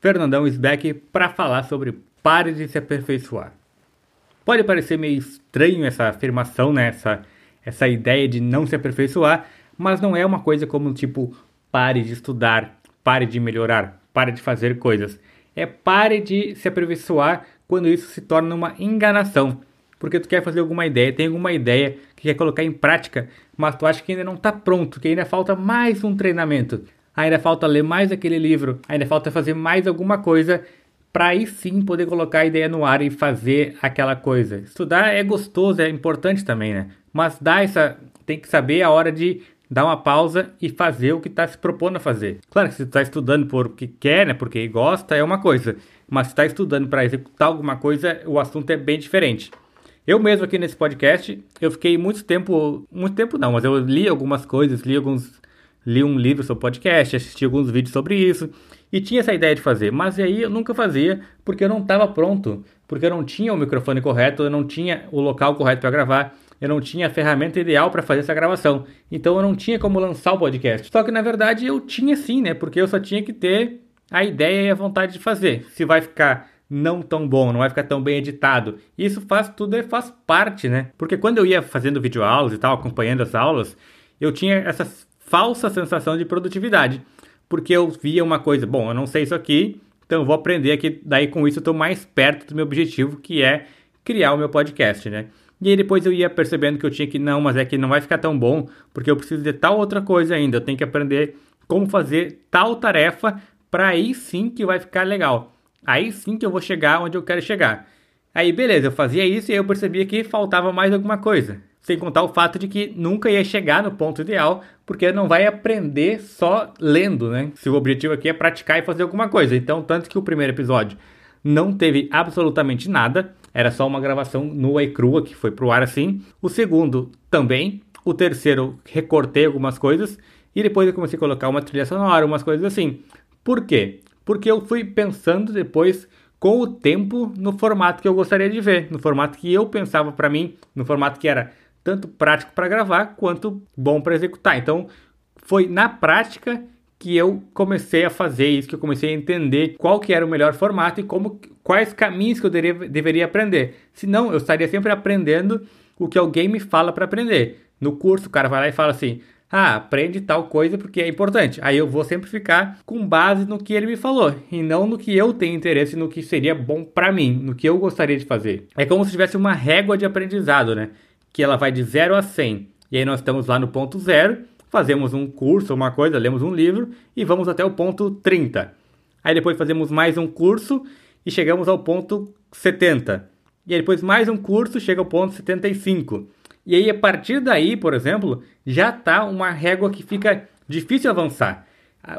Fernandão Sbeck para falar sobre pare de se aperfeiçoar. Pode parecer meio estranho essa afirmação, né? essa, essa ideia de não se aperfeiçoar, mas não é uma coisa como tipo pare de estudar, pare de melhorar, pare de fazer coisas. É pare de se aperfeiçoar quando isso se torna uma enganação. Porque tu quer fazer alguma ideia, tem alguma ideia que quer colocar em prática, mas tu acha que ainda não está pronto, que ainda falta mais um treinamento, ainda falta ler mais aquele livro, ainda falta fazer mais alguma coisa para aí sim poder colocar a ideia no ar e fazer aquela coisa. Estudar é gostoso, é importante também, né? Mas dá essa, tem que saber a hora de dar uma pausa e fazer o que está se propondo a fazer. Claro que se está estudando porque quer, né, porque gosta, é uma coisa. Mas se está estudando para executar alguma coisa, o assunto é bem diferente. Eu mesmo aqui nesse podcast, eu fiquei muito tempo, muito tempo não, mas eu li algumas coisas, li alguns, li um livro sobre podcast, assisti alguns vídeos sobre isso e tinha essa ideia de fazer, mas aí eu nunca fazia porque eu não estava pronto, porque eu não tinha o microfone correto, eu não tinha o local correto para gravar eu não tinha a ferramenta ideal para fazer essa gravação. Então eu não tinha como lançar o podcast. Só que na verdade eu tinha sim, né? Porque eu só tinha que ter a ideia e a vontade de fazer. Se vai ficar não tão bom, não vai ficar tão bem editado. Isso faz tudo, faz parte, né? Porque quando eu ia fazendo videoaulas e tal, acompanhando as aulas, eu tinha essa falsa sensação de produtividade. Porque eu via uma coisa, bom, eu não sei isso aqui, então eu vou aprender aqui, daí com isso eu estou mais perto do meu objetivo, que é criar o meu podcast, né? E aí depois eu ia percebendo que eu tinha que, não, mas é que não vai ficar tão bom, porque eu preciso de tal outra coisa ainda. Eu tenho que aprender como fazer tal tarefa para aí sim que vai ficar legal. Aí sim que eu vou chegar onde eu quero chegar. Aí beleza, eu fazia isso e aí eu percebia que faltava mais alguma coisa. Sem contar o fato de que nunca ia chegar no ponto ideal, porque não vai aprender só lendo, né? Se o objetivo aqui é praticar e fazer alguma coisa. Então, tanto que o primeiro episódio não teve absolutamente nada, era só uma gravação nua e crua que foi pro ar assim. O segundo também, o terceiro recortei algumas coisas e depois eu comecei a colocar uma trilha sonora, umas coisas assim. Por quê? Porque eu fui pensando depois com o tempo no formato que eu gostaria de ver, no formato que eu pensava para mim, no formato que era tanto prático para gravar quanto bom para executar. Então, foi na prática que eu comecei a fazer isso, que eu comecei a entender qual que era o melhor formato e como quais caminhos que eu deveria, deveria aprender. Senão, eu estaria sempre aprendendo o que alguém me fala para aprender. No curso, o cara vai lá e fala assim: "Ah, aprende tal coisa porque é importante". Aí eu vou sempre ficar com base no que ele me falou e não no que eu tenho interesse, no que seria bom para mim, no que eu gostaria de fazer. É como se tivesse uma régua de aprendizado, né? Que ela vai de 0 a 100. E aí nós estamos lá no ponto zero fazemos um curso, uma coisa, lemos um livro e vamos até o ponto 30. Aí depois fazemos mais um curso e chegamos ao ponto 70. E aí depois mais um curso chega ao ponto 75. E aí a partir daí, por exemplo, já está uma régua que fica difícil avançar.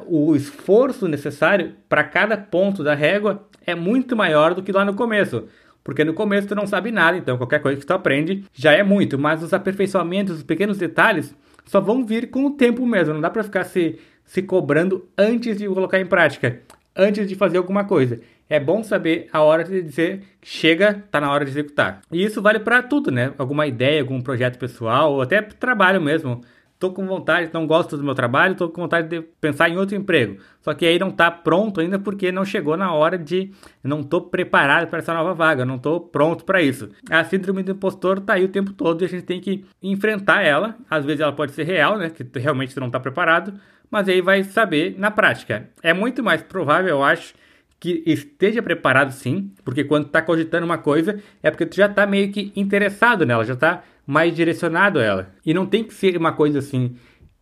O esforço necessário para cada ponto da régua é muito maior do que lá no começo. Porque no começo tu não sabe nada, então qualquer coisa que tu aprende já é muito, mas os aperfeiçoamentos, os pequenos detalhes só vão vir com o tempo mesmo. Não dá para ficar se, se cobrando antes de colocar em prática, antes de fazer alguma coisa. É bom saber a hora de dizer chega, tá na hora de executar. E isso vale para tudo, né? Alguma ideia, algum projeto pessoal, ou até trabalho mesmo tô com vontade, não gosto do meu trabalho, tô com vontade de pensar em outro emprego. Só que aí não tá pronto ainda porque não chegou na hora de não tô preparado para essa nova vaga, não tô pronto para isso. A síndrome do impostor tá aí o tempo todo e a gente tem que enfrentar ela. Às vezes ela pode ser real, né, que realmente tu não tá preparado, mas aí vai saber na prática. É muito mais provável, eu acho, que esteja preparado sim, porque quando tá cogitando uma coisa é porque tu já tá meio que interessado nela, já tá mais direcionado a ela. E não tem que ser uma coisa assim,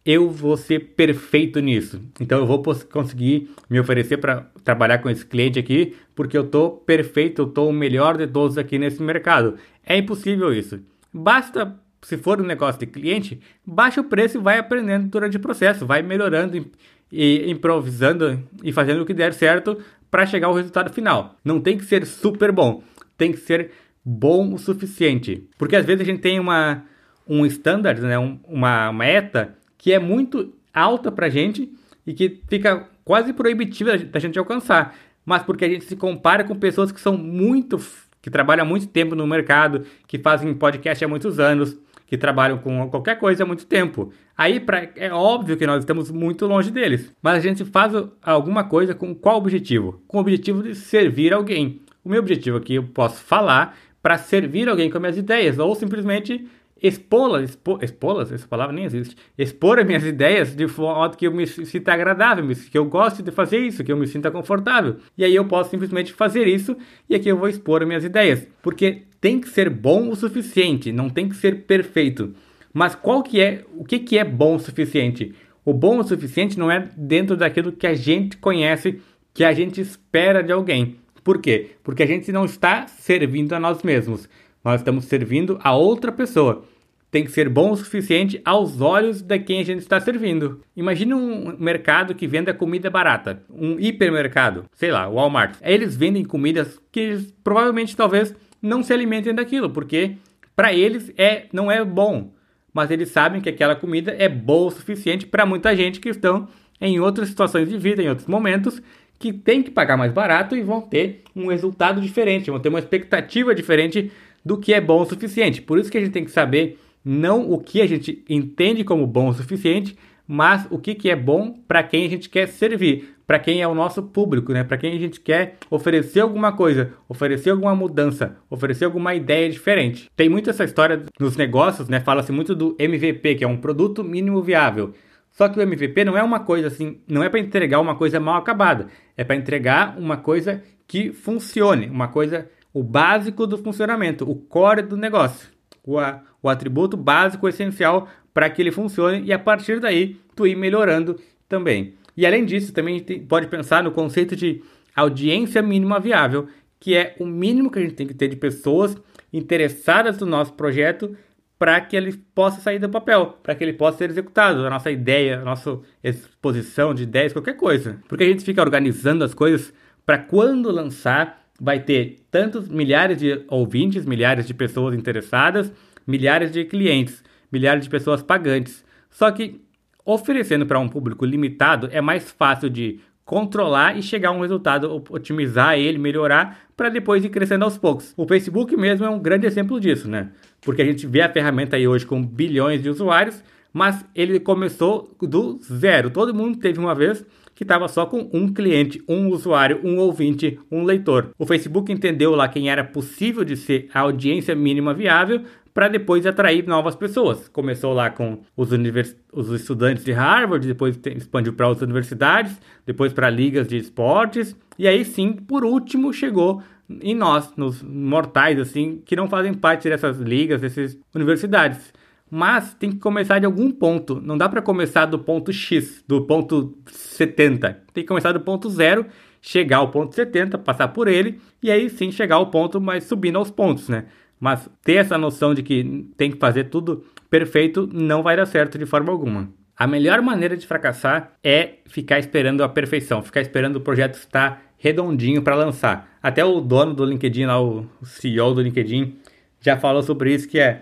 eu vou ser perfeito nisso. Então eu vou conseguir me oferecer para trabalhar com esse cliente aqui, porque eu tô perfeito, eu tô o melhor de todos aqui nesse mercado. É impossível isso. Basta, se for um negócio de cliente, baixa o preço e vai aprendendo durante o processo, vai melhorando e improvisando e fazendo o que der certo para chegar ao resultado final. Não tem que ser super bom, tem que ser bom o suficiente. Porque às vezes a gente tem uma, um standard, né, um, uma meta que é muito alta para a gente e que fica quase proibitiva da gente alcançar. Mas porque a gente se compara com pessoas que são muito que trabalham há muito tempo no mercado, que fazem podcast há muitos anos, que trabalham com qualquer coisa há muito tempo. Aí pra, é óbvio que nós estamos muito longe deles. Mas a gente faz alguma coisa com qual objetivo? Com o objetivo de servir alguém. O meu objetivo aqui eu posso falar para servir alguém com minhas ideias, ou simplesmente expô-las, expô, expô-las, essa palavra nem existe, expor as minhas ideias de modo que eu me sinta agradável, que eu goste de fazer isso, que eu me sinta confortável. E aí eu posso simplesmente fazer isso e aqui eu vou expor as minhas ideias, porque tem que ser bom o suficiente, não tem que ser perfeito. Mas qual que é, o que que é bom o suficiente? O bom o suficiente não é dentro daquilo que a gente conhece, que a gente espera de alguém. Por quê? Porque a gente não está servindo a nós mesmos nós estamos servindo a outra pessoa. Tem que ser bom o suficiente aos olhos de quem a gente está servindo. Imagine um mercado que venda comida barata, um hipermercado, sei lá, Walmart. Eles vendem comidas que provavelmente talvez não se alimentem daquilo, porque para eles é não é bom, mas eles sabem que aquela comida é boa o suficiente para muita gente que estão em outras situações de vida, em outros momentos, que tem que pagar mais barato e vão ter um resultado diferente, vão ter uma expectativa diferente do que é bom o suficiente. Por isso que a gente tem que saber não o que a gente entende como bom o suficiente, mas o que, que é bom para quem a gente quer servir, para quem é o nosso público, né? para quem a gente quer oferecer alguma coisa, oferecer alguma mudança, oferecer alguma ideia diferente. Tem muito essa história nos negócios, né? fala-se muito do MVP, que é um produto mínimo viável. Só que o MVP não é uma coisa assim, não é para entregar uma coisa mal acabada, é para entregar uma coisa que funcione, uma coisa o básico do funcionamento, o core do negócio, o, a, o atributo básico essencial para que ele funcione e a partir daí tu ir melhorando também. E além disso, também tem, pode pensar no conceito de audiência mínima viável, que é o mínimo que a gente tem que ter de pessoas interessadas no nosso projeto para que ele possa sair do papel, para que ele possa ser executado, a nossa ideia, a nossa exposição de ideias, qualquer coisa. Porque a gente fica organizando as coisas para quando lançar vai ter tantos milhares de ouvintes, milhares de pessoas interessadas, milhares de clientes, milhares de pessoas pagantes. Só que oferecendo para um público limitado é mais fácil de controlar e chegar a um resultado, otimizar ele, melhorar, para depois ir crescendo aos poucos. O Facebook mesmo é um grande exemplo disso, né? Porque a gente vê a ferramenta aí hoje com bilhões de usuários, mas ele começou do zero. Todo mundo teve uma vez que estava só com um cliente, um usuário, um ouvinte, um leitor. O Facebook entendeu lá quem era possível de ser a audiência mínima viável para depois atrair novas pessoas. Começou lá com os, univers... os estudantes de Harvard, depois expandiu para outras universidades, depois para ligas de esportes, e aí sim, por último, chegou em nós, nos mortais, assim, que não fazem parte dessas ligas, dessas universidades. Mas tem que começar de algum ponto. Não dá para começar do ponto X, do ponto 70. Tem que começar do ponto zero, chegar ao ponto 70, passar por ele e aí sim chegar ao ponto, mas subindo aos pontos, né? Mas ter essa noção de que tem que fazer tudo perfeito não vai dar certo de forma alguma. A melhor maneira de fracassar é ficar esperando a perfeição, ficar esperando o projeto estar redondinho para lançar. Até o dono do LinkedIn, lá, o CEO do LinkedIn, já falou sobre isso, que é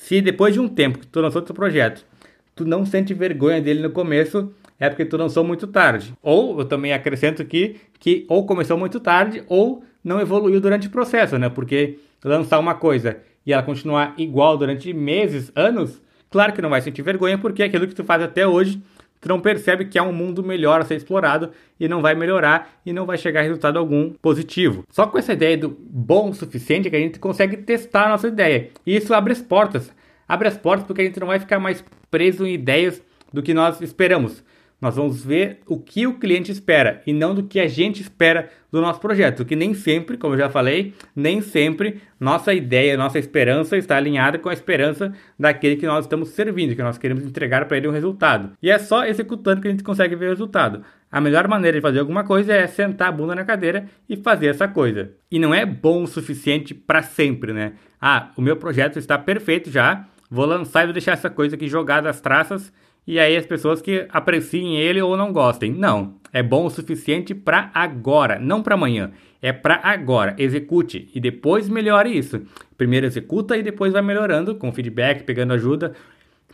se depois de um tempo que tu lançou teu projeto, tu não sente vergonha dele no começo, é porque tu lançou muito tarde. Ou eu também acrescento aqui que ou começou muito tarde ou não evoluiu durante o processo, né? Porque lançar uma coisa e ela continuar igual durante meses, anos, claro que não vai sentir vergonha porque aquilo que tu faz até hoje, tu não percebe que é um mundo melhor a ser explorado e não vai melhorar e não vai chegar a resultado algum positivo. Só com essa ideia do bom o suficiente que a gente consegue testar a nossa ideia. E isso abre as portas abre as portas porque a gente não vai ficar mais preso em ideias do que nós esperamos. Nós vamos ver o que o cliente espera e não do que a gente espera do nosso projeto, que nem sempre, como eu já falei, nem sempre nossa ideia, nossa esperança está alinhada com a esperança daquele que nós estamos servindo, que nós queremos entregar para ele um resultado. E é só executando que a gente consegue ver o resultado. A melhor maneira de fazer alguma coisa é sentar a bunda na cadeira e fazer essa coisa. E não é bom o suficiente para sempre, né? Ah, o meu projeto está perfeito já, vou lançar e vou deixar essa coisa aqui jogada às traças e aí as pessoas que apreciem ele ou não gostem. Não, é bom o suficiente para agora, não para amanhã. É para agora. Execute e depois melhore isso. Primeiro executa e depois vai melhorando com feedback, pegando ajuda,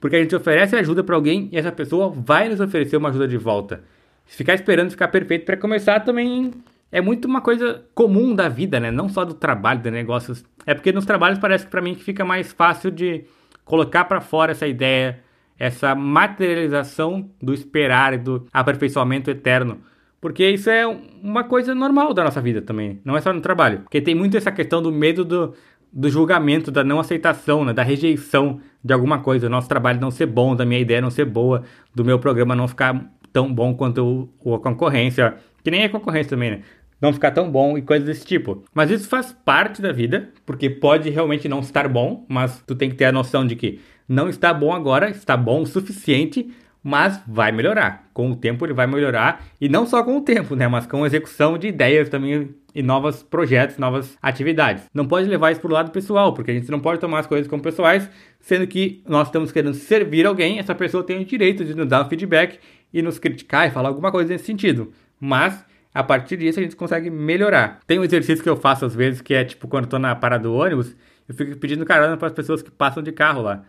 porque a gente oferece ajuda para alguém e essa pessoa vai nos oferecer uma ajuda de volta. Se ficar esperando ficar perfeito para começar também é muito uma coisa comum da vida, né? Não só do trabalho, de negócios. É porque nos trabalhos parece que para mim que fica mais fácil de colocar para fora essa ideia, essa materialização do esperar e do aperfeiçoamento eterno. Porque isso é uma coisa normal da nossa vida também, não é só no trabalho. Porque tem muito essa questão do medo do, do julgamento, da não aceitação, né? da rejeição de alguma coisa, do nosso trabalho não ser bom, da minha ideia não ser boa, do meu programa não ficar tão bom quanto o, a concorrência, que nem é concorrência também, né? Não ficar tão bom e coisas desse tipo. Mas isso faz parte da vida, porque pode realmente não estar bom, mas tu tem que ter a noção de que não está bom agora, está bom o suficiente, mas vai melhorar. Com o tempo ele vai melhorar, e não só com o tempo, né? Mas com a execução de ideias também e novos projetos, novas atividades. Não pode levar isso para o lado pessoal, porque a gente não pode tomar as coisas como pessoais, sendo que nós estamos querendo servir alguém, essa pessoa tem o direito de nos dar um feedback e nos criticar e falar alguma coisa nesse sentido. Mas a partir disso a gente consegue melhorar. Tem um exercício que eu faço às vezes que é tipo quando tô na parada do ônibus, eu fico pedindo carona para as pessoas que passam de carro lá.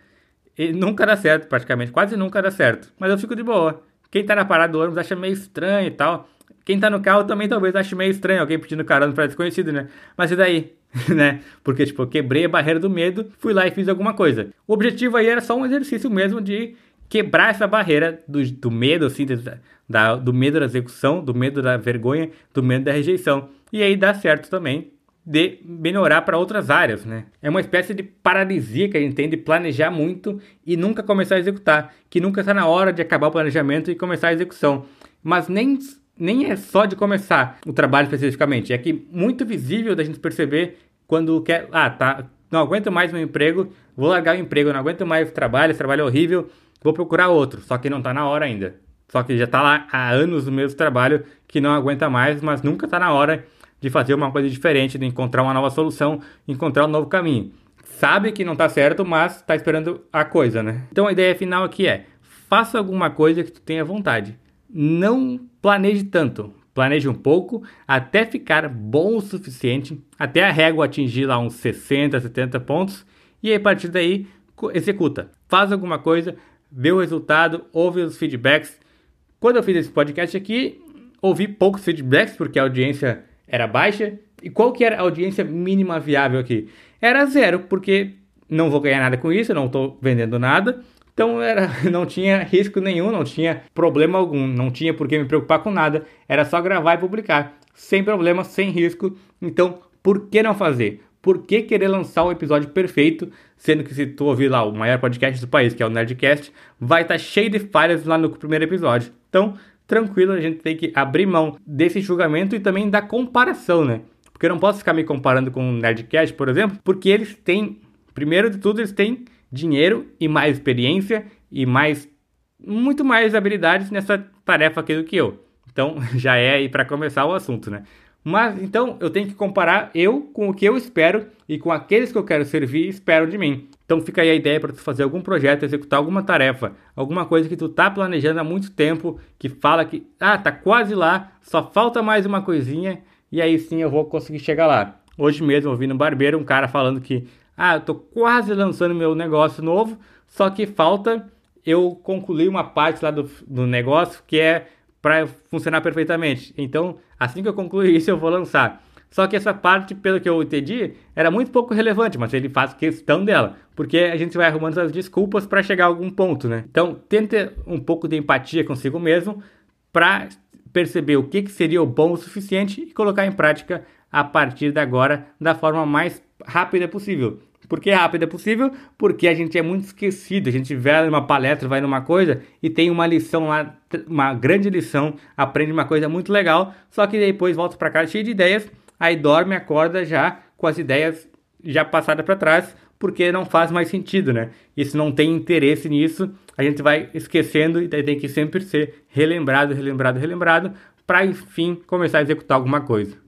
E nunca dá certo, praticamente, quase nunca dá certo. Mas eu fico de boa. Quem tá na parada do ônibus acha meio estranho e tal. Quem tá no carro também talvez ache meio estranho alguém pedindo carona para desconhecido, né? Mas e daí? né? Porque, tipo, eu quebrei a barreira do medo, fui lá e fiz alguma coisa. O objetivo aí era só um exercício mesmo de quebrar essa barreira do, do medo, assim, da, do medo da execução, do medo da vergonha, do medo da rejeição. E aí dá certo também de melhorar para outras áreas, né? É uma espécie de paralisia que a gente tem de planejar muito e nunca começar a executar, que nunca está na hora de acabar o planejamento e começar a execução. Mas nem nem é só de começar o trabalho especificamente, é que muito visível da gente perceber quando quer, ah, tá, não aguento mais meu emprego, vou largar o emprego, não aguento mais o trabalho, esse trabalho é horrível, vou procurar outro, só que não está na hora ainda. Só que já está lá há anos no mesmo trabalho que não aguenta mais, mas nunca está na hora de fazer uma coisa diferente, de encontrar uma nova solução, encontrar um novo caminho. Sabe que não está certo, mas está esperando a coisa, né? Então a ideia final aqui é: faça alguma coisa que tu tenha vontade. Não planeje tanto. Planeje um pouco até ficar bom o suficiente, até a régua atingir lá uns 60, 70 pontos, e aí, a partir daí executa. Faz alguma coisa, vê o resultado, ouve os feedbacks. Quando eu fiz esse podcast aqui, ouvi poucos feedbacks, porque a audiência era baixa. E qual que era a audiência mínima viável aqui? Era zero, porque não vou ganhar nada com isso, não estou vendendo nada. Então era, não tinha risco nenhum, não tinha problema algum, não tinha por que me preocupar com nada. Era só gravar e publicar, sem problema, sem risco. Então, por que não fazer? Por que querer lançar o um episódio perfeito, sendo que se tu ouvir lá o maior podcast do país, que é o Nerdcast, vai estar tá cheio de falhas lá no primeiro episódio. Então, tranquilo, a gente tem que abrir mão desse julgamento e também da comparação, né? Porque eu não posso ficar me comparando com o Nerdcast, por exemplo, porque eles têm, primeiro de tudo, eles têm dinheiro e mais experiência e mais muito mais habilidades nessa tarefa aqui do que eu. Então, já é aí para começar o assunto, né? Mas então eu tenho que comparar eu com o que eu espero e com aqueles que eu quero servir esperam de mim. Então fica aí a ideia para tu fazer algum projeto, executar alguma tarefa, alguma coisa que tu tá planejando há muito tempo, que fala que ah, tá quase lá, só falta mais uma coisinha e aí sim eu vou conseguir chegar lá. Hoje mesmo eu vi no barbeiro um cara falando que ah, eu tô quase lançando meu negócio novo, só que falta eu concluir uma parte lá do, do negócio que é para funcionar perfeitamente. Então, assim que eu concluir isso, eu vou lançar. Só que essa parte, pelo que eu entendi, era muito pouco relevante, mas ele faz questão dela, porque a gente vai arrumando as desculpas para chegar a algum ponto, né? Então, tente um pouco de empatia consigo mesmo para perceber o que, que seria o bom o suficiente e colocar em prática a partir de agora da forma mais rápida possível. Por que rápido é possível? Porque a gente é muito esquecido. A gente vai numa palestra, vai numa coisa e tem uma lição lá, uma grande lição, aprende uma coisa muito legal, só que depois volta para casa cheio de ideias, aí dorme, acorda já com as ideias já passadas para trás, porque não faz mais sentido, né? Isso não tem interesse nisso, a gente vai esquecendo e tem que sempre ser relembrado, relembrado, relembrado, para enfim começar a executar alguma coisa.